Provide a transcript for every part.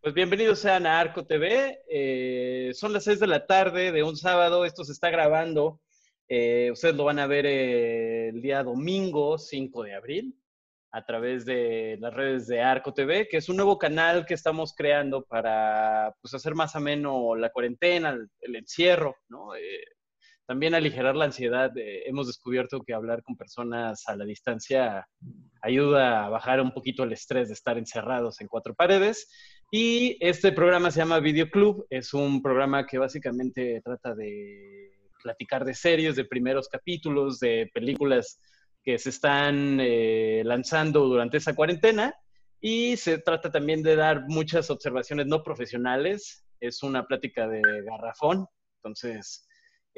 Pues bienvenidos sean a Arco TV. Eh, son las 6 de la tarde de un sábado. Esto se está grabando. Eh, ustedes lo van a ver eh, el día domingo 5 de abril a través de las redes de Arco TV, que es un nuevo canal que estamos creando para pues, hacer más ameno la cuarentena, el, el encierro, ¿no? También aligerar la ansiedad. hemos descubierto que hablar con personas a la distancia ayuda a bajar un poquito el estrés de estar encerrados en cuatro paredes. Y este programa se llama Video Club. Es un programa que básicamente trata de platicar de series, de primeros capítulos, de películas que se están eh, lanzando durante esa cuarentena. Y se trata también de dar muchas observaciones no profesionales. Es una plática de garrafón. Entonces,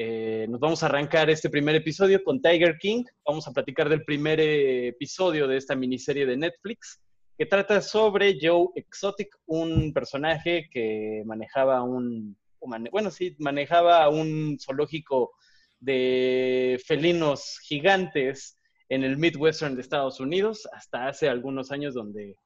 eh, nos vamos a arrancar este primer episodio con Tiger King. Vamos a platicar del primer episodio de esta miniserie de Netflix que trata sobre Joe Exotic, un personaje que manejaba un, bueno, sí, manejaba un zoológico de felinos gigantes en el Midwestern de Estados Unidos hasta hace algunos años donde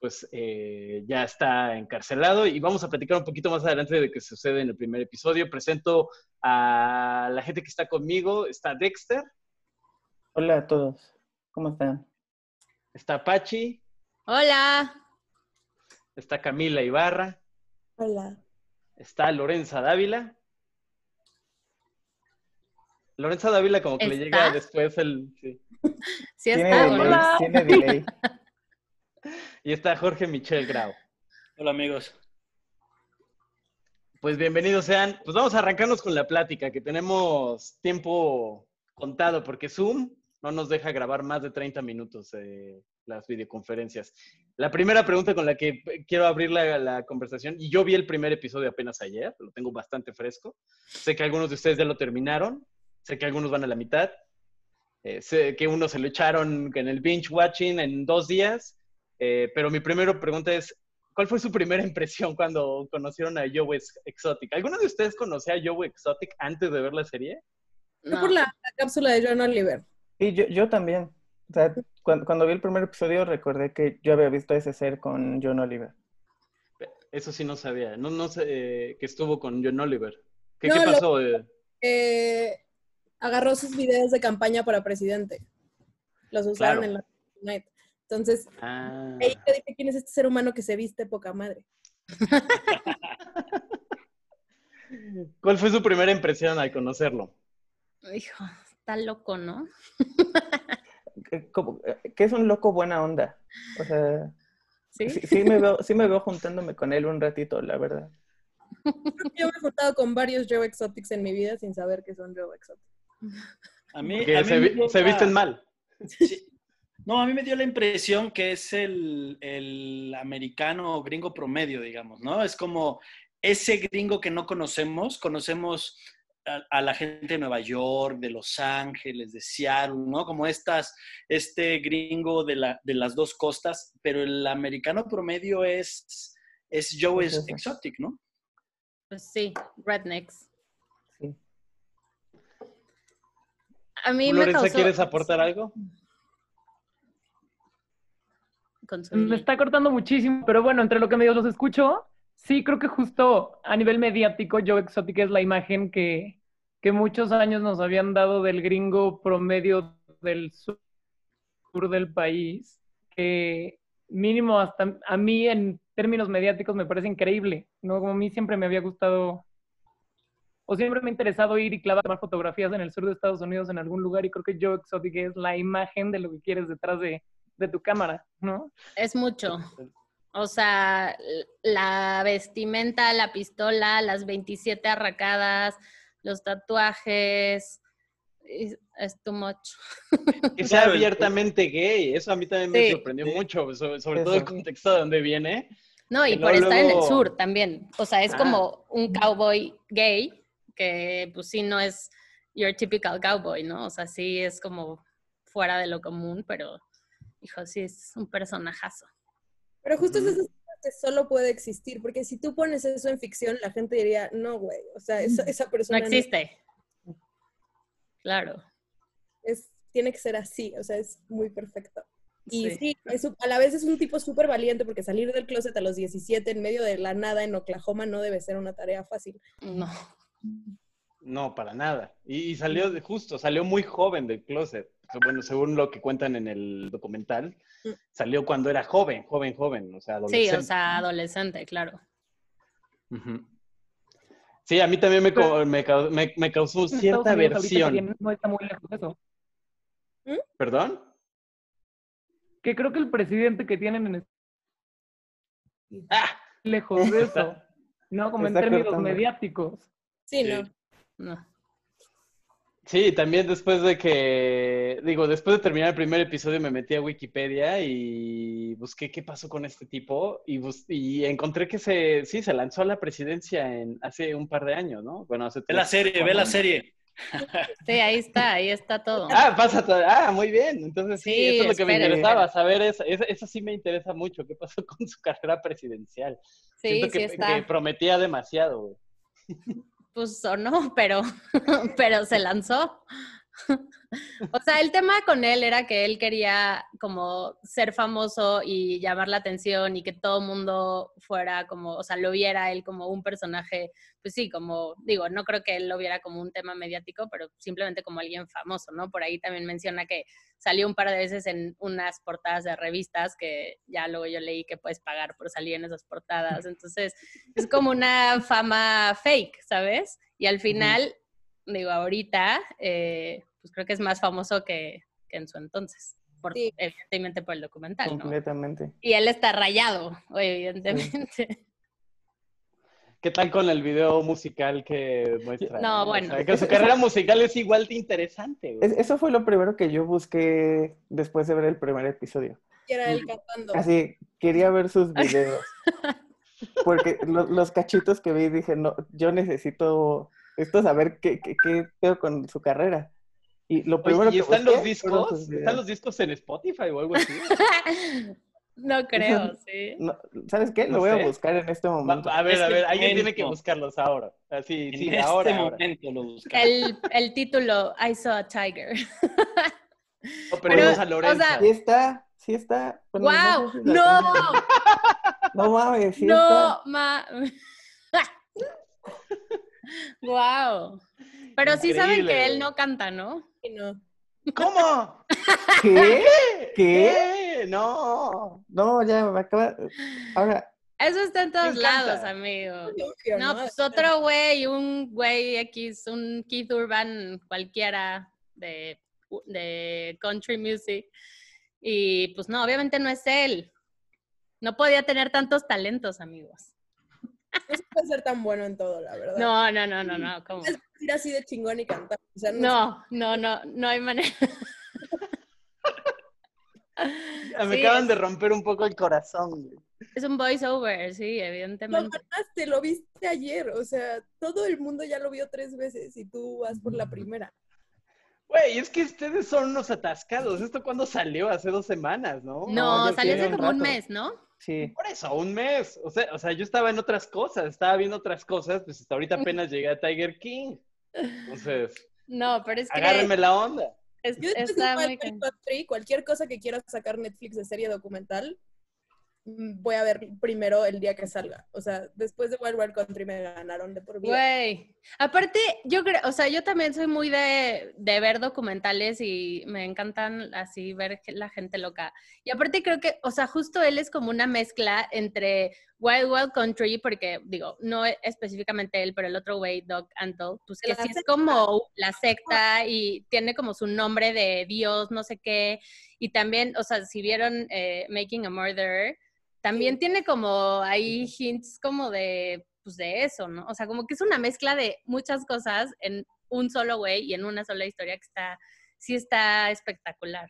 pues eh, ya está encarcelado y vamos a platicar un poquito más adelante de qué sucede en el primer episodio. Presento a la gente que está conmigo. Está Dexter. Hola a todos. ¿Cómo están? Está Pachi. Hola. Está Camila Ibarra. Hola. Está Lorenza Dávila. Lorenza Dávila como que le llega después el... Sí, sí está. Tiene delay. y está Jorge Michel Grau. Hola amigos. Pues bienvenidos sean. Pues vamos a arrancarnos con la plática, que tenemos tiempo contado, porque Zoom no nos deja grabar más de 30 minutos eh, las videoconferencias. La primera pregunta con la que quiero abrir la, conversación, y yo vi el primer episodio apenas ayer, lo tengo bastante fresco. Sé que algunos de ustedes ya lo terminaron, sé que algunos van a la mitad, eh, sé que unos se lo echaron en el binge watching en dos días, eh, pero mi primera pregunta es, ¿cuál fue su primera impresión cuando conocieron a Joe Exotic? ¿Alguno de ustedes conocía a Joe Exotic antes de ver la serie? No, por la, cápsula de John Oliver. Sí, yo, yo también. O sea, cuando, vi el primer episodio recordé que yo había visto ese ser con John Oliver. Eso sí no sabía. No, no sé eh, que estuvo con John Oliver. ¿Qué, pasó? Eh, agarró sus videos de campaña para presidente. Los usaron en la night. Entonces, ah. ahí te dije quién es este ser humano que se viste poca madre. ¿Cuál fue su primera impresión al conocerlo? Hijo, está loco, ¿no? que es un loco buena onda. O sea, ¿Sí? me veo, sí me veo juntándome con él un ratito, la verdad. Yo me he juntado con varios Joe Exotics en mi vida sin saber que son Joe Exotics. A mí, se, visten mal. No, a mí me dio la impresión que es el, el americano gringo promedio, digamos, ¿no? Es como ese gringo que no conocemos, conocemos a, la gente de Nueva York, de Los Ángeles, de Seattle, ¿no? Como estas, este gringo de, la, de las dos costas, pero el americano promedio es, es Joe Exotic, ¿no? Pues sí, rednecks. Sí. A mí me causó... ¿quieres aportar algo? Me está cortando muchísimo, pero bueno, entre lo que medio los escucho, sí creo que justo a nivel mediático Joe Exotic es la imagen que, que muchos años nos habían dado del gringo promedio del sur del país, que mínimo hasta a mí en términos mediáticos me parece increíble, ¿no? Como a mí siempre me había gustado o siempre me ha interesado ir y clavar fotografías en el sur de Estados Unidos en algún lugar y creo que Joe Exotic es la imagen de lo que quieres detrás de, de tu cámara, ¿no? Es mucho. O sea, la vestimenta, la pistola, las 27 arracadas, los tatuajes, es, too much. Que sea abiertamente gay, eso a mí también me sorprendió mucho, sobre, todo el contexto de donde viene. No, y por estar en el sur también. O sea, es como ah. un cowboy gay, que pues sí no es your typical cowboy, ¿no? O sea, sí es como fuera de lo común, pero hijo, sí es un personajazo. Pero justo eso que solo puede existir, porque si tú pones eso en ficción, la gente diría, no, güey, o sea, esa, persona... No existe. Claro. Es, tiene que ser así, o sea, es muy perfecto. Y sí, a la vez es un tipo súper valiente porque salir del closet a los 17 en medio de la nada en Oklahoma no debe ser una tarea fácil. No. No, para nada. Y, salió de, justo, salió muy joven del closet. Bueno, según lo que cuentan en el documental, mm. salió cuando era joven, joven, joven, o sea, adolescente. Sí, o sea, adolescente, claro. Sí, a mí también me, me, me, causó cierta versión. No está muy lejos de eso. ¿Mm? ¿Perdón? Que creo que el presidente que tienen en ¡Ah! lejos de eso. No, como en términos mediáticos. Sí, no. No. Sí, también después de que, digo, después de terminar el primer episodio me metí a Wikipedia y busqué qué pasó con este tipo y, y encontré que se, sí, se lanzó a la presidencia en, hace un par de años, ¿no? Bueno, hace Ve la serie, ve la serie. Sí, ahí está, ahí está todo. Ah, pasa todo. Ah, muy bien. Entonces sí, eso es lo que me interesaba, saber eso, eso, sí me interesa mucho, qué pasó con su carrera presidencial. Sí, Siento que, que prometía demasiado. pues o no, pero, pero se lanzó. o sea, el tema con él era que él quería como ser famoso y llamar la atención y que todo el mundo fuera como, o sea, lo viera él como un personaje, pues sí, como, digo, no creo que él lo viera como un tema mediático, pero simplemente como alguien famoso, ¿no? Por ahí también menciona que salió un par de veces en unas portadas de revistas que ya luego yo leí que puedes pagar por salir en esas portadas. Entonces, es como una fama fake, ¿sabes? Y al final, digo, ahorita, eh, pues creo que es más famoso que, en su entonces. Por, Evidentemente por el documental. Completamente. Y él está rayado, evidentemente. ¿Qué tal con el video musical que muestra? No, bueno. que su carrera musical es igual de interesante. Eso fue lo primero que yo busqué después de ver el primer episodio. era él cantando. Así, quería ver sus videos. Porque los, cachitos que vi dije, no, yo necesito esto saber qué, qué, qué con su carrera. Y lo primero ¿y están los discos? ¿Están los discos en Spotify o algo así? no creo, sí. ¿Sabes qué? Lo voy a buscar en este momento. a ver, a ver, alguien tiene que buscarlos ahora. Así, sí, en ahora. este momento lo busca. El, el título, I saw a tiger. no, pero, pero a Lorenzo. O sea, sí está, sí está. ¡Wow! ¡No! No, mames, sí no, está. Ma... ¡Wow! Pero sí saben que él no canta, ¿no? No. ¿Cómo? ¿Qué? ¿Qué? No, no, ya me acaba. Ahora. Eso está en todos lados, amigo. No, pues otro güey, un güey X, un Keith Urban cualquiera de, de country music. Y pues no, obviamente no es él. No podía tener tantos talentos, amigos. No se puede ser tan bueno en todo, la verdad. No, no, no, no, no. ¿cómo? Es ir así de chingón y cantar. no, no, no, no, hay manera. Me acaban de romper un poco el corazón. Es un voiceover, sí, evidentemente. Lo te lo viste ayer, o sea, todo el mundo ya lo vio tres veces y tú vas por la primera. Güey, es que ustedes son unos atascados. ¿Esto cuándo salió? Hace dos semanas, ¿no? No, salió hace como un mes, ¿no? Sí. Por eso, un mes. O sea, o sea, yo estaba en otras cosas, estaba viendo otras cosas, pues hasta ahorita apenas llegué a Tiger King. Entonces. No, pero es que. Agárrenme la onda. yo está muy... cualquier cosa que quiera sacar Netflix de serie documental, voy a ver primero el día que salga. O sea, después de Wild Wild Country me ganaron de por vida. Güey. Aparte, yo creo, o sea, yo también soy muy de, de, ver documentales y me encantan así ver la gente loca. Y aparte creo que, o sea, justo él es como una mezcla entre Wild Wild Country, porque digo, no específicamente él, pero el otro güey, Doc Antle, pues que sí es como la secta y tiene como su nombre de Dios, no sé qué. Y también, o sea, si vieron eh, Making a Murderer, también tiene como ahí hints como de, pues de eso, ¿no? O sea, como que es una mezcla de muchas cosas en un solo güey y en una sola historia que está, sí está espectacular.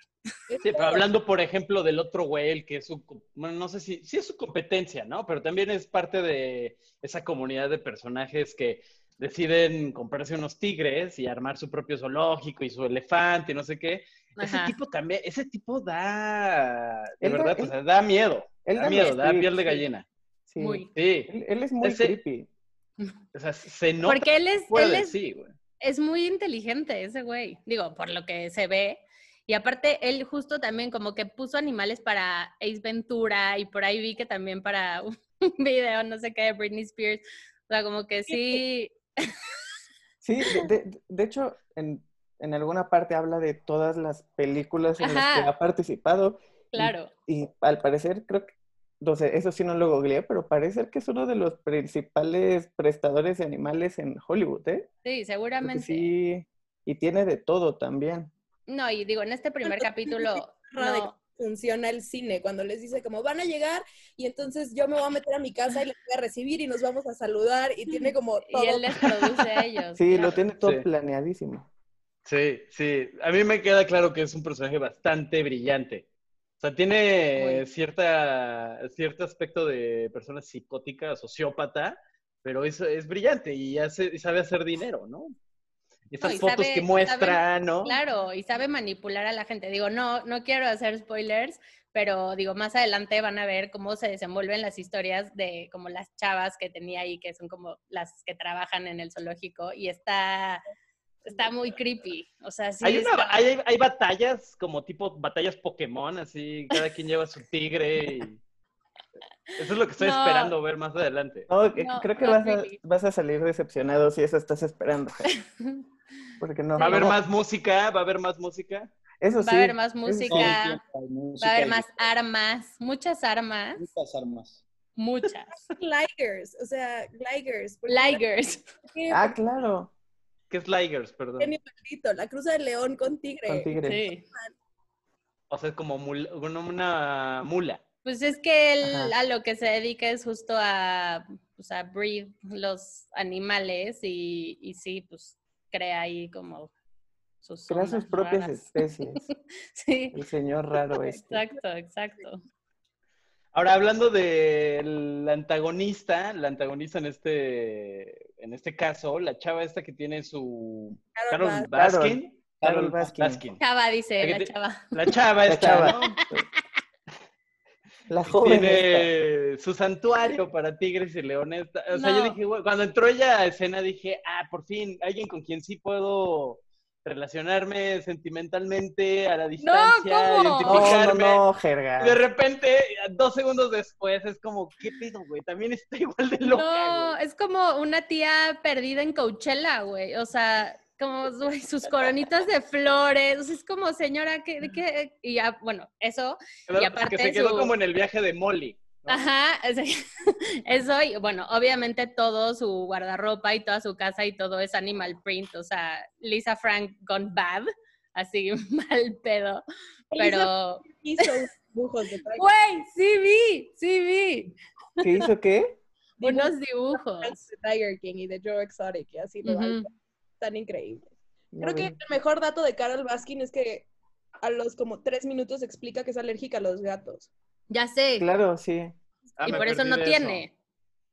Sí, pero hablando, por ejemplo, del otro güey, el que es su, bueno, no sé si, sí es su competencia, ¿no? Pero también es parte de esa comunidad de personajes que deciden comprarse unos tigres y armar su propio zoológico y su elefante y no sé qué. Ese tipo también, ese tipo da, de verdad, o sea, da miedo. da miedo, da piel de gallina. Sí. sí. Él, es muy creepy. O sea, se nota. Porque él es, él es, es muy inteligente ese güey, digo, por lo que se ve. Y aparte, él justo también como que puso animales para Ace Ventura y por ahí vi que también para un video, no sé qué, de Britney Spears. O sea, como que sí. Sí, de, hecho, en, alguna parte habla de todas las películas en las que ha participado. Claro. Y, al parecer, creo que, no sé, eso sí no lo googleé, pero parece que es uno de los principales prestadores de animales en Hollywood, ¿eh? Sí, seguramente. sí, y tiene de todo también. No, y digo, en este primer capítulo... no, funciona el cine, cuando les dice como van a llegar y entonces yo me voy a meter a mi casa y les voy a recibir y nos vamos a saludar y tiene como todo. Y él les produce a ellos. Sí, lo tiene todo planeadísimo. Sí, sí. A mí me queda claro que es un personaje bastante brillante. O sea, tiene cierta, cierto aspecto de persona psicótica, sociópata, pero es, es brillante y, hace, sabe hacer dinero, ¿no? esas fotos que muestra, ¿no? Claro, y sabe manipular a la gente. Digo, no, no quiero hacer spoilers, pero digo, más adelante van a ver cómo se desenvuelven las historias de como las chavas que tenía ahí, que son como las que trabajan en el zoológico, y está, está muy creepy. O sea, sí. Hay, hay, hay, batallas como tipo batallas Pokémon, así, cada quien lleva su tigre y... Eso es lo que estoy esperando ver más adelante. creo que vas, a, vas, a, salir decepcionado si eso estás esperando. Porque no. ¿Va a haber más música? ¿Va a haber más música? Eso sí. Va a haber más música. Va a haber más armas. Muchas armas. Muchas armas. Muchas. Ligers, o sea, Ligers. Ligers. Ah, claro. ¿Qué es Ligers? Perdón. la cruza de león con tigre. Con tigre. Sí. O sea, es como una mula. Pues es que él a lo que se dedica es justo a, pues a breed los animales y, y sí, pues crea ahí como sus Crea sus propias especies. sí. El señor raro este. Exacto, exacto. Ahora, hablando del antagonista, la antagonista en este, en este caso, la chava esta que tiene su... Carol, Baskin. Carol, Baskin. Chava, dice la, chava. La chava esta, chava. La joven tiene su santuario para tigres y leones. O sea, yo dije, cuando entró ella a escena, dije, ah, por fin, alguien con quien sí puedo relacionarme sentimentalmente a la distancia, no, identificarme. No, no, jerga. De repente, dos segundos después, es como, ¿qué pido, güey? También está igual de loca, No, es como una tía perdida en Coachella, güey. O sea, como sus coronitas de flores, es como señora que, que y ya, bueno, eso, y aparte que se quedó como en el viaje de Molly. Ajá, eso, y bueno, obviamente todo su guardarropa y toda su casa y todo es animal print, o sea, Lisa Frank gone bad, así mal pedo, pero... Hizo dibujos de Güey, sí vi, sí vi. ¿Qué hizo qué? Unos dibujos. De Tiger King y de Joe Exotic y así lo tan increíbles. Creo que el mejor dato de Carol Baskin es que a los como tres minutos explica que es alérgica a los gatos. Ya sé. Claro, sí. Ah, y por eso no tiene.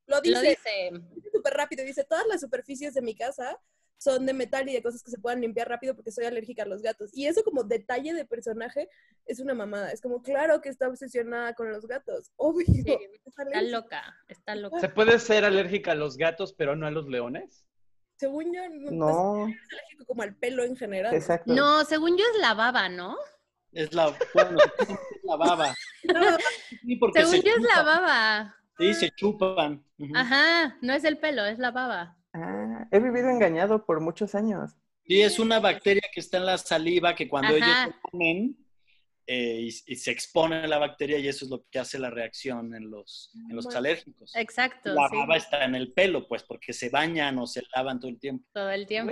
Lo dice. súper rápido. Dice, todas las superficies de mi casa son de metal y de cosas que se puedan limpiar rápido porque soy alérgica a los gatos. Y eso como detalle de personaje es una mamada. Es como, claro que está obsesionada con los gatos. Obvio. está loca, está loca. ¿Se puede ser alérgica a los gatos pero no a los leones? Según yo, no. Pues, es alérgico como al pelo en general. Exacto. No, según yo es la baba, ¿no? Es la, bueno, es la baba. según yo es la baba. Sí, se chupan. Ajá, no es el pelo, es la baba. Ah, he vivido engañado por muchos años. Sí, es una bacteria que está en la saliva que cuando ellos se comen, eh, y, se expone la bacteria y eso es lo que hace la reacción en los, en los alérgicos. Exacto. La baba está en el pelo, pues, porque se bañan o se lavan todo el tiempo. Todo el tiempo.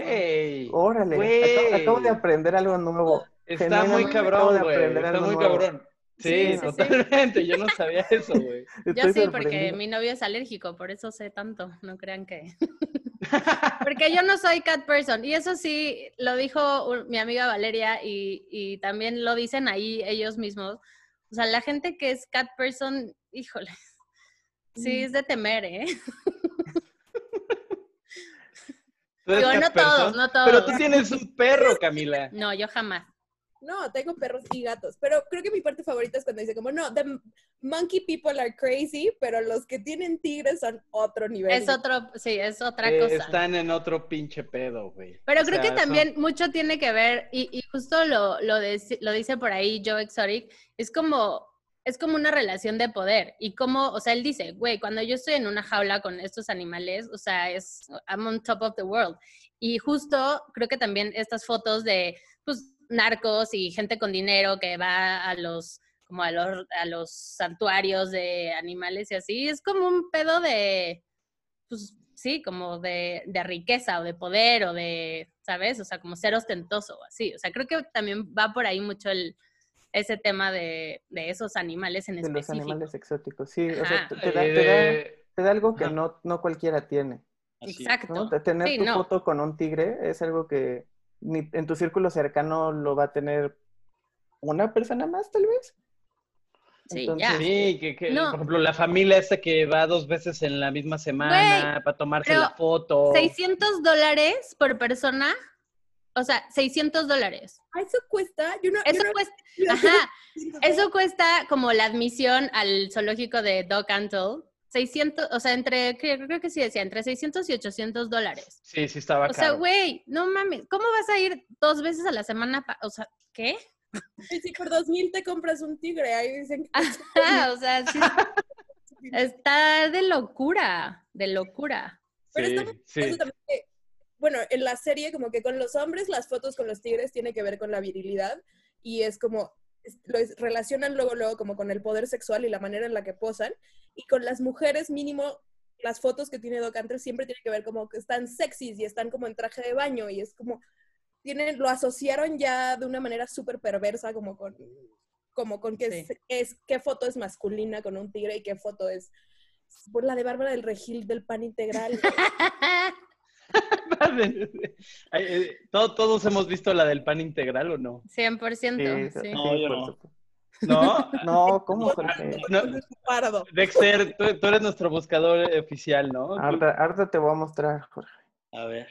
Órale, Acabo, de aprender algo nuevo. Está muy cabrón, güey. Está muy cabrón. Sí, totalmente. Yo no sabía eso, güey. Yo sí, porque mi novio es alérgico, por eso sé tanto. No crean que. porque yo no soy cat person. Y eso sí, lo dijo mi amiga Valeria y, también lo dicen ahí ellos mismos. O sea, la gente que es cat person, híjole. Sí, es de temer, ¿eh? Digo, no todos, no todos. Pero tú tienes un perro, Camila. No, yo jamás. No, tengo perros y gatos, pero creo que mi parte favorita es cuando dice como, no, the monkey people are crazy, pero los que tienen tigres son otro nivel. Es otro, sí, es otra Eh, cosa. Están en otro pinche pedo, güey. Pero O creo sea, que también mucho tiene que ver, y, y justo lo, lo, deci- lo dice por ahí Joe Exotic, es como, es como una relación de poder. Y como, o sea, él dice, güey, cuando yo estoy en una jaula con estos animales, o sea, es, I'm on top of the world. Y justo creo que también estas fotos de, pues, narcos y gente con dinero que va a los como a los, a los santuarios de animales y así, es como un pedo de, pues sí, como de, de riqueza o de poder o de, ¿sabes? O sea, como ser ostentoso o así. O sea, creo que también va por ahí mucho el, ese tema de, de esos animales en De los específico. animales exóticos, sí. O sea, te, te da, te da- eh, te da algo que no, no cualquiera tiene. Exacto. ¿no? De Tener Sí, tu no. foto con un tigre es algo que ni en tu círculo cercano lo va a tener una persona más, tal vez. Sí, ya. Sí, que, que, No. por ejemplo, la familia esta que va dos veces en la misma semana para tomarse pero la foto. 600 dólares por persona. O sea, 600 dólares. Eso cuesta. Yo no, yo Eso no- cuesta, yo ajá, eso cuesta como la admisión al zoológico de Doc Antle. 600, o sea, entre, creo, creo que sí decía, entre 600 y 800 dólares. Sí, sí estaba O sea, güey, no mames, ¿cómo vas a ir dos veces a la semana? pa- o sea, ¿qué? Sí, sí, por dos mil te compras un tigre. Ahí dicen que Ajá, o sea, sí, está de locura, de locura. Pero sí, está sí. Eso también que, bueno, en la serie como que con los hombres las fotos con los tigres tiene que ver con la virilidad y es como lo relacionan luego luego como con el poder sexual y la manera en la que posan y con las mujeres mínimo las fotos que tiene Doc Antle siempre tienen que ver como que están sexys y están como en traje de baño y es como tienen lo asociaron ya de una manera súper perversa como con como con que Sí. es, es- qué foto es masculina con un tigre y qué foto es por la de Bárbara del Regil del pan integral. Eh, ¿todo- ¿Todos hemos visto la del pan integral o no? 100%, Sí, sí. No, yo no. supuesto. ¿No? No, ¿cómo, Jorge? No. Dexter, tú, tú eres nuestro buscador oficial, ¿no? Ahorita, ahorita te voy a mostrar, Jorge. A ver.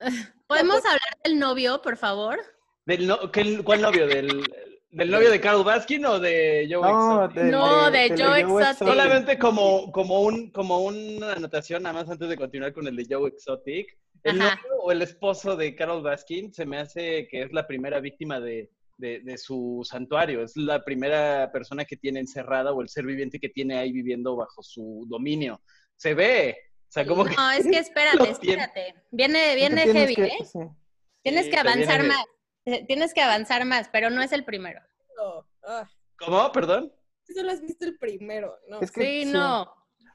¿Podemos hablar del novio, por favor? Del no- ¿qué- ¿Cuál novio? ¿Del, ¿Del novio de Carl Baskin o de Joe No, Exotic? No, de Joe Exotic. Solamente como, como, un, como una anotación, nada más antes de continuar con el de Joe Exotic. El Ajá. novio o el esposo de Carol Baskin se me hace que es la primera víctima de, de, de su santuario. Es la primera persona que tiene encerrada o el ser viviente que tiene ahí viviendo bajo su dominio. Se ve. O sea, como que... No, es que espérate, espérate. Viene, viene Tienes heavy, que- ¿eh? sí. Tienes Sí, que viene avanzar más. Eh, Tienes que avanzar más, pero no es el primero. No, ah, ¿Cómo? Perdón. solo has visto el primero, ¿no? Es que Sí, sí. no.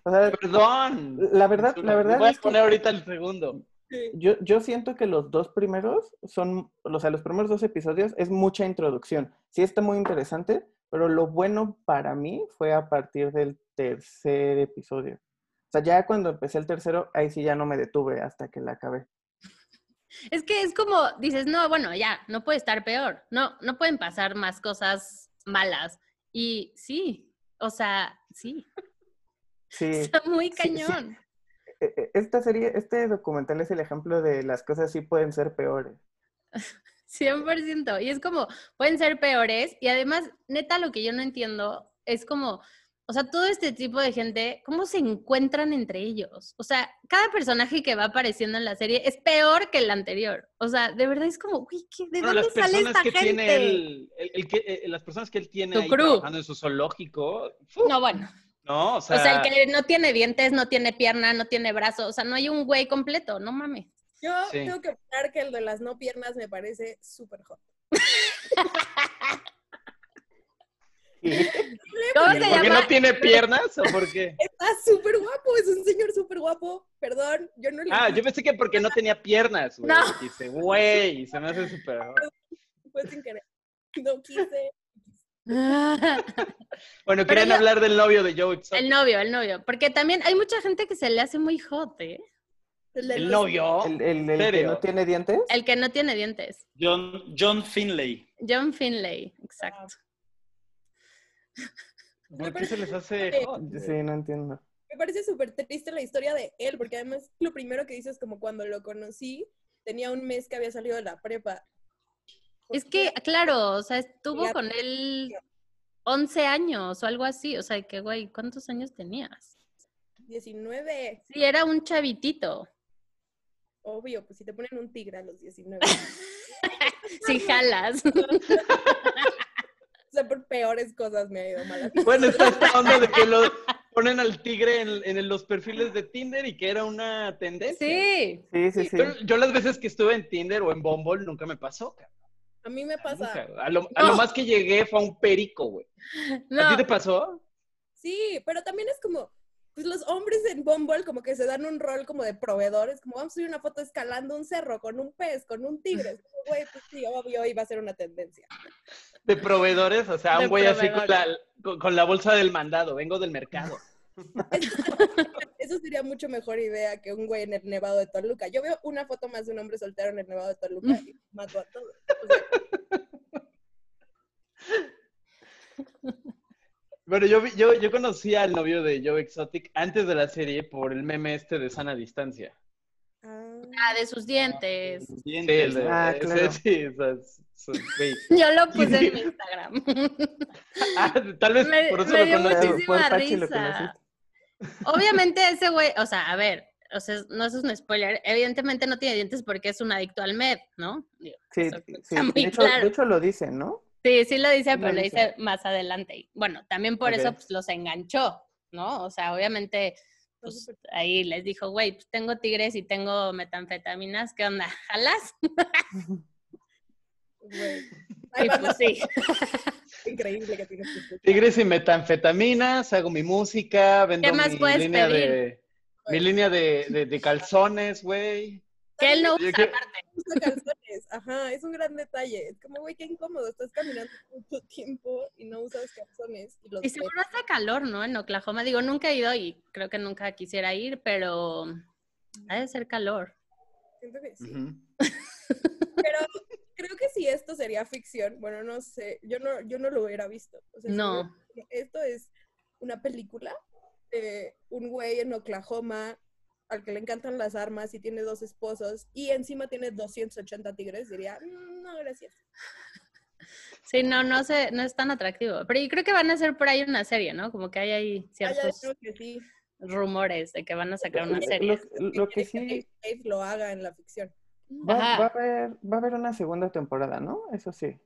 O sea, Perdón. La verdad- la verdad Voy a es que- poner ahorita el segundo. Sí. yo, yo siento que los dos primeros son, o sea, los primeros dos episodios es mucha introducción. Sí está muy interesante, pero lo bueno para mí fue a partir del tercer episodio. O sea, ya cuando empecé el tercero, ahí sí ya no me detuve hasta que la acabé. Es que es como, dices, no, bueno, ya, no puede estar peor. No, no pueden pasar más cosas malas. Y sí, o sea, sí, Sí. está muy Sí, sí. E- Esta serie, este documental es el ejemplo de las cosas sí pueden ser peores. 100%. Y es como, pueden ser peores. Y además, neta, lo que yo no entiendo es como, o sea, todo este tipo de gente, ¿cómo se encuentran entre ellos? O sea, cada personaje que va apareciendo en la serie es peor que el anterior. O sea, de verdad es como, uy, ¿qué- ¿de Bueno, dónde las sale personas esta que gente? tiene el- el que, eh, las personas que él tiene ahí crew. trabajando en su zoológico. No, bueno. No, o sea, O sea, el que no tiene dientes, no tiene pierna, no tiene brazo. O sea, no hay un güey completo, no mames. Yo Sí. tengo que opinar que el de las no piernas me parece súper hot. ¿Cómo se ¿por qué no tiene piernas o por qué? Está súper guapo, es un señor súper guapo. Perdón, yo no le Ah, yo pensé que porque no tenía piernas, güey. No. Dice, güey, se me hace súper. fue sin querer. No quise. Bueno, querían yo- hablar del novio de Joe Exotic. el novio, el novio. Porque también hay mucha gente que se le hace muy hot, ¿eh? El, novio. ¿El, el- el que no tiene dientes? El que no tiene dientes. John, John Finlay. John Finlay, exacto. ¿Por qué se les hace hot? Sí, no entiendo. Me parece súper triste la historia de él, porque además lo primero que dices como cuando lo conocí, tenía un mes que había salido de la prepa. Es que, claro, o sea, estuvo con él 11 años o algo así. O sea, que, güey, ¿cuántos años tenías? 19. Sí, era un chavitito. Obvio, pues si te ponen un tigre a los 19. si jalas. o sea, por peores cosas me ha ido mal. Bueno, está esta onda de que lo ponen al tigre en, los perfiles de Tinder y que era una tendencia. Sí. Sí, sí, sí. yo las veces que estuve en Tinder o en Bumble nunca me pasó, A mí me pasa. A, lo, más que llegué fue a un perico, güey. ¿A ti te pasó? Sí, pero también es como, pues los hombres en Bumble como que se dan un rol como de proveedores, como vamos a subir una foto escalando un cerro con un pez, con un tigre. Güey, pues sí, obvio, iba a ser una tendencia. De proveedores, o sea, un güey así con la, con la bolsa del mandado, vengo del mercado. Sería mucho mejor idea que un güey en el Nevado de Toluca. Yo veo una foto más de un hombre soltero en el Nevado de Toluca y mato a todos. Bueno, yo, yo, yo conocí al novio de Joe Exotic antes de la serie por el meme este de sana distancia. Ah, de sus dientes. Sí, el de, ah, claro. sí, Yo lo puse en mi Instagram. ah, tal vez por eso me lo dio muchísima risa. Obviamente ese güey, o sea, a ver, o sea, no es un spoiler, evidentemente no tiene dientes porque es un adicto al med, ¿no? sí, sí. De, hecho, de hecho lo dicen, ¿no? Sí, sí lo dice, pero lo dice más adelante. Bueno, también por eso pues, los enganchó, ¿no? O sea, obviamente, pues ahí les dijo, güey, pues tengo tigres y tengo metanfetaminas, ¿qué onda? ¿Jalas? pues sí. Increíble que tienes que Tigres y metanfetaminas, hago mi música, vendo mi, línea de, mi línea de, de calzones, güey. Que él no usa aparte. Usa calzones, ajá, es un gran detalle. Es como, güey, qué incómodo, estás caminando mucho tiempo y no usas calzones. Y, los y seguro hace calor, ¿no? En Oklahoma. Digo, nunca he ido y creo que nunca quisiera ir, pero ha de ser calor. Siento que sí. pero creo que si esto sería ficción, bueno, no sé, yo no, yo no lo hubiera visto. no. esto es una película de un güey en Oklahoma al que le encantan las armas y tiene dos esposos y encima tiene 280 tigres, diría, mm, no, gracias. Sí, no, no sé, no es tan atractivo. Pero yo creo que van a hacer por ahí una serie, ¿no? Como que hay ahí ah, ciertos rumores de que van a sacar una serie. Lo, que sí... lo haga en la ficción. Va, a haber, va a haber una segunda temporada, ¿no? Eso sí.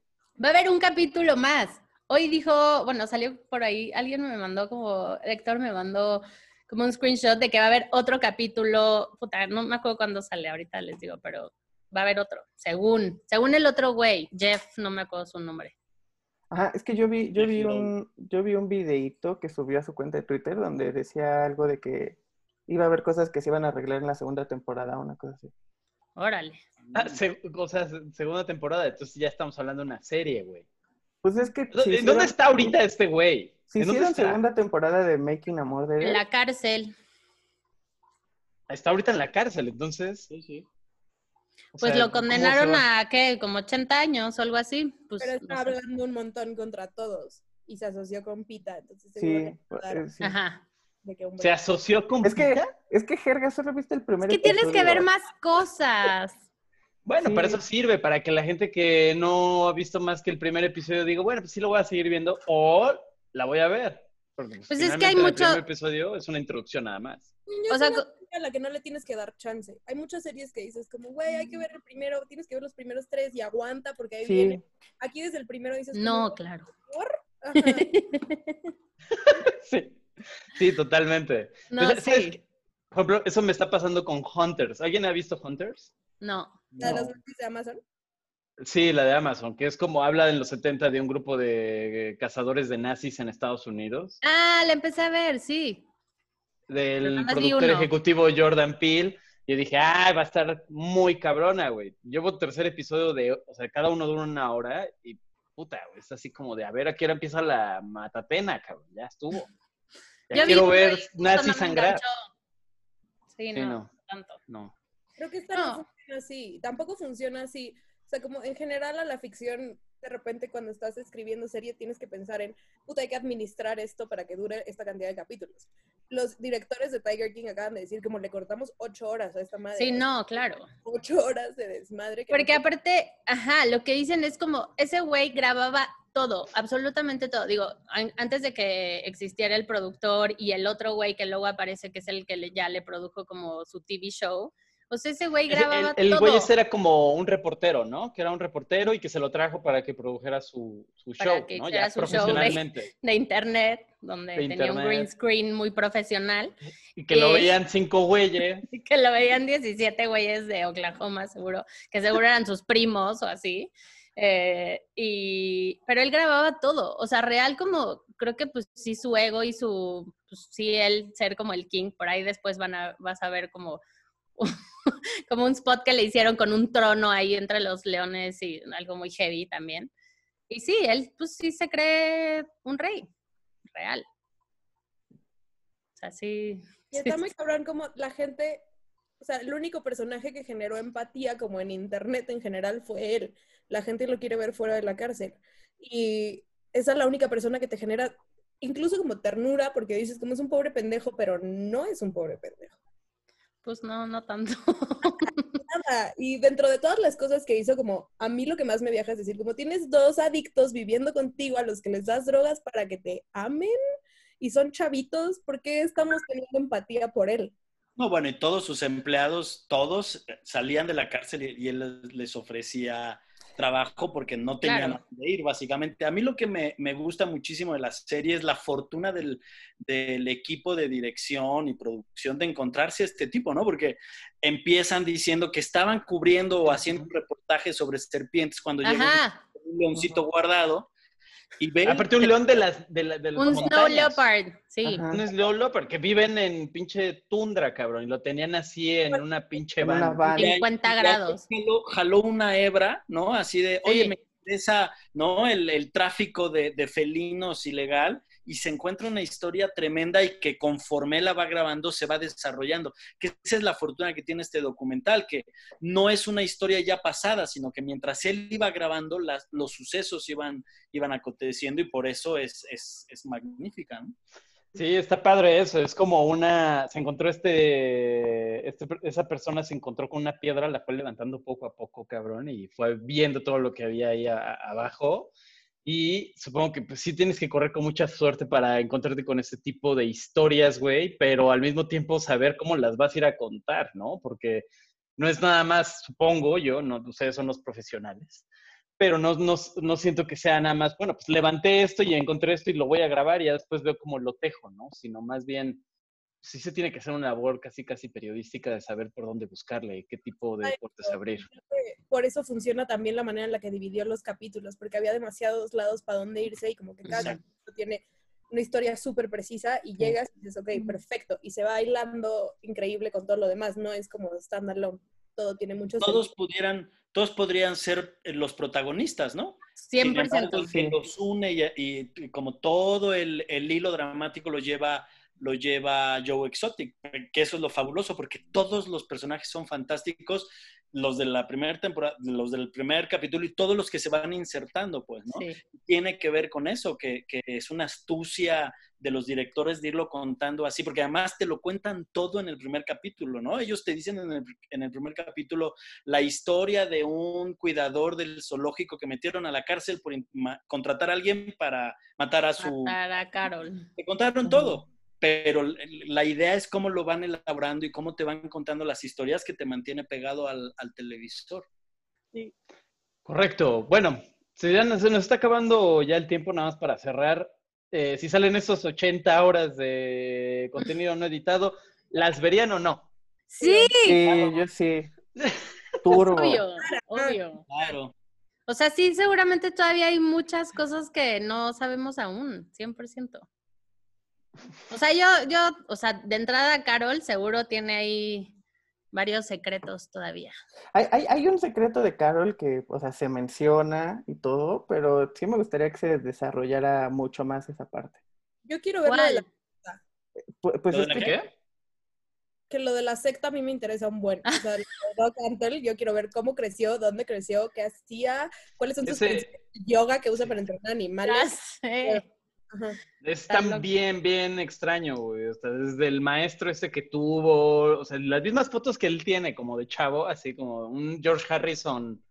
Va a haber un capítulo más. Hoy dijo, bueno, salió por ahí, alguien me mandó como, Héctor me mandó como un screenshot de que va a haber otro capítulo, puta, no me acuerdo cuándo sale, ahorita les digo, pero va a haber otro, según, según el otro güey, Jeff, no me acuerdo su nombre. Ajá, es que yo vi, yo vi un, yo vi un videíto que subió a su cuenta de Twitter donde decía algo de que iba a haber cosas que se iban a arreglar en la segunda temporada, una cosa así. Órale. Ah, o sea, segunda temporada, entonces ya estamos hablando de una serie, güey. Pues es que... ¿Dónde está ahorita este güey? Si hicieron segunda temporada de Making a Murderer. En la cárcel. Está ahorita en la cárcel, entonces. Sí, sí. pues lo condenaron a, ¿qué? Como 80 años o algo así. Pues, Pero está hablando un montón contra todos. Y se asoció con Pita. Entonces sí, pues, sí. Ajá. ¿Se asoció con es? Que, es que, Jerga, solo viste el primer Es que tienes que ver más cosas. Bueno, para eso sirve, para que la gente que no ha visto más que el primer episodio diga, bueno, pues sí lo voy a seguir viendo, o la voy a ver. Porque pues, pues es que hay mucho... El primer episodio es una introducción nada más. o sea, a la que no le tienes que dar chance. Hay muchas series que dices como, güey, hay que ver el primero, tienes que ver los primeros tres y aguanta porque ahí viene. Aquí desde el primero dices... No, claro. sí. Sí, totalmente. No, sí. por ejemplo, eso me está pasando con Hunters. ¿Alguien ha visto Hunters? No. ¿La de las de Amazon? Sí, la de Amazon, que es como habla en los 70 de un grupo de cazadores de nazis en Estados Unidos. Ah, la empecé a ver, sí. Del productor ejecutivo Jordan Peele. Y dije, ah, va a estar muy cabrona, güey. Llevo tercer episodio de, o sea, cada uno dura una hora y puta, güey, es así como de, a ver, ¿a qué hora empieza la matatena, cabrón? Ya estuvo. Ya quiero ver nazis sangrar. Sí, no, tanto. No. Creo que esta no funciona así. Tampoco funciona así sea, como en general a la ficción, de repente cuando estás escribiendo serie tienes que pensar en, puta, hay que administrar esto para que dure esta cantidad de capítulos. los directores de Tiger King acaban de decir como le cortamos ocho horas a esta madre. Sí, no, claro. Ocho horas de desmadre. Porque aparte, ajá, lo que dicen es como, ese güey grababa todo, absolutamente todo. Digo, antes de que existiera el productor y el otro güey que luego aparece, que es el que ya le produjo como su TV show, pues ese güey grababa el, el, güey ese era como un reportero, ¿no? Que era un reportero y que se lo trajo para que produjera su, su show, ¿no? Ya profesionalmente. de, internet, donde tenía un green screen muy profesional. Y que lo veían cinco güeyes. Y que lo veían 17 güeyes de Oklahoma, seguro. Que seguro eran sus primos o así. Eh, y, pero él grababa todo, o sea, real como, creo que pues sí su ego y su, pues sí él ser como el king, por ahí después van a, vas a ver como como un spot que le hicieron con un trono ahí entre los leones y algo muy heavy también. Y sí, él pues sí se cree un rey real. O sea, sí. Y está muy cabrón como la gente, o sea, el único personaje que generó empatía como en internet en general fue él. La gente lo quiere ver fuera de la cárcel. Y esa es la única persona que te genera incluso como ternura, porque dices como es un pobre pendejo, pero no es un pobre pendejo. Pues no, no tanto. Nada. Y dentro de todas las cosas que hizo, como a mí lo que más me viaja es decir, como tienes dos adictos viviendo contigo a los que les das drogas para que te amen y son chavitos, ¿por qué estamos teniendo empatía por él? No, bueno, y todos sus empleados, todos salían de la cárcel y, él les ofrecía trabajo porque no tenían dónde ir, básicamente. A mí lo que me, gusta muchísimo de la serie es la fortuna del, equipo de dirección y producción de encontrarse a este tipo, ¿no? Porque empiezan diciendo que estaban cubriendo o haciendo un reportaje sobre serpientes cuando llegó un leoncito guardado Aparte un león de las de, Un snow leopard, sí. Un snow leopard que viven en pinche tundra, cabrón, y lo tenían así en una pinche van. 50 grados. Jaló, una hebra, ¿no? Así de, oye, me interesa, ¿no? El, tráfico de, de felinos ilegal y se encuentra una historia tremenda y que conforme la va grabando se va desarrollando. Que esa es la fortuna que tiene este documental, que no es una historia ya pasada, sino que mientras él iba grabando, las, los sucesos iban, iban aconteciendo y por eso es, es, es magnífica. ¿no? Sí, está padre eso. Es como una. Se encontró este, este, Esa persona se encontró con una piedra, la fue levantando poco a poco, cabrón, y fue viendo todo lo que había ahí abajo. Y supongo que pues, sí tienes que correr con mucha suerte para encontrarte con ese tipo de historias, güey, pero al mismo tiempo saber cómo las vas a ir a contar, ¿no? Porque no es nada más, supongo yo, no, ustedes son los profesionales, pero no, no, no siento que sea nada más, bueno, pues levanté esto y encontré esto y lo voy a grabar y después veo cómo lo tejo, ¿no? Sino más bien sí se tiene que hacer una labor casi casi periodística de saber por dónde buscarle y qué tipo de deportes abrir. Por eso funciona también la manera en la que dividió los capítulos, porque había demasiados lados para dónde irse y como que cada capítulo tiene una historia súper precisa y llegas y dices, ok, perfecto, y se va bailando increíble con todo lo demás, no es como standalone, todo tiene muchos... Todos pudieran, todos podrían ser eh, los protagonistas, ¿no? 100%. que los une y, como todo el, el hilo dramático lo lleva lo lleva Joe Exotic, que eso es lo fabuloso, porque todos los personajes son fantásticos, los de la primera temporada, los del primer capítulo y todos los que se van insertando, pues, ¿no? Tiene que ver con eso, que, es una astucia de los directores de irlo contando así, porque además te lo cuentan todo en el primer capítulo, ¿no? Ellos te dicen en el, en el primer capítulo la historia de un cuidador del zoológico que metieron a la cárcel por contratar a alguien para matar a su... Matar a Carol. Te contaron todo pero la idea es cómo lo van elaborando y cómo te van contando las historias que te mantiene pegado al, televisor. Sí. Correcto. Bueno, se, nos está acabando ya el tiempo nada más para cerrar. Eh, si salen esos 80 horas de contenido no editado, ¿las verían o no? Sí. Sí, yo sí. Turbo. Obvio, obvio. Claro. O sea, sí, seguramente todavía hay muchas cosas que no sabemos aún, 100%. O sea, yo, yo, o sea, de entrada Carol seguro tiene ahí varios secretos todavía. Hay, hay, hay, un secreto de Carol que, o sea, se menciona y todo, pero sí me gustaría que se desarrollara mucho más esa parte. Yo quiero ver lo de la secta. Pues, pues es que, que lo de la secta a mí me interesa un buen. O sea, Doc Antle, yo quiero ver cómo creció, dónde creció, qué hacía, cuáles son sus yoga que usa para entrenar animales. Es también bien extraño, güey. O sea, desde el maestro ese que tuvo, o sea, las mismas fotos que él tiene como de chavo, así como un George Harrison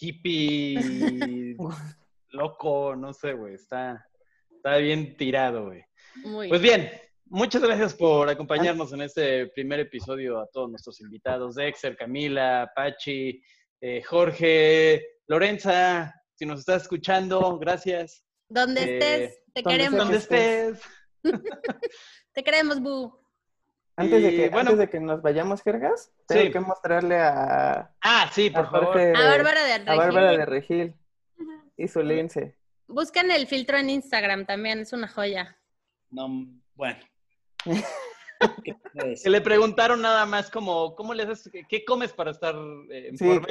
hippie, loco, no sé, güey. Está, está bien tirado, güey. Pues bien, muchas gracias por acompañarnos en este primer episodio a todos nuestros invitados, Dexter, Camila, Pachi, eh, Jorge, Lorenza, si nos estás escuchando, gracias. Donde eh, estés, te queremos. Donde estés. te queremos, Bu. Antes, de que, antes de que nos vayamos, Jergas, tengo que mostrarle a... Ah, sí, por favor. a Bárbara de Regil. A Bárbara de Regil y su lince. Buscan el filtro en Instagram también, es una joya. No, bueno. Se le preguntaron nada más como, ¿cómo le haces? ¿Qué comes para estar eh, en forma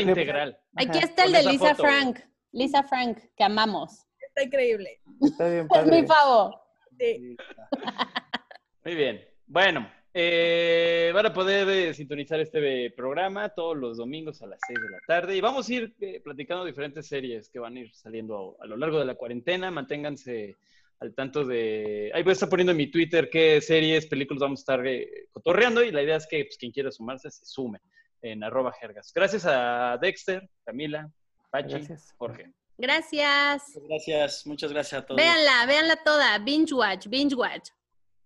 integral? Aquí está el de Lisa Frank. Lisa Frank, que amamos. Está increíble. Está bien Es mi favor. Sí. Muy bien. Bueno, eh, van a poder eh, sintonizar este programa todos los domingos a las 6 de la tarde y vamos a ir eh, platicando diferentes series que van a ir saliendo a, lo largo de la cuarentena. Manténganse al tanto de... Ahí voy a estar poniendo en mi Twitter qué series, películas vamos a estar cotorreando y la idea es que pues, quien quiera sumarse se sume en arroba jergas. Gracias a Dexter, Camila, Pachi, Jorge. Gracias. Gracias, muchas gracias a todos. Véanla, véanla toda. Binge watch, binge watch.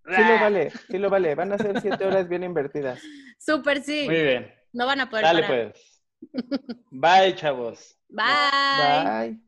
Sí lo vale, sí lo vale. Van a ser siete horas bien invertidas. Súper, sí. Muy bien. No van a poder. Dale parar. pues. Bye, chavos. Bye. Bye.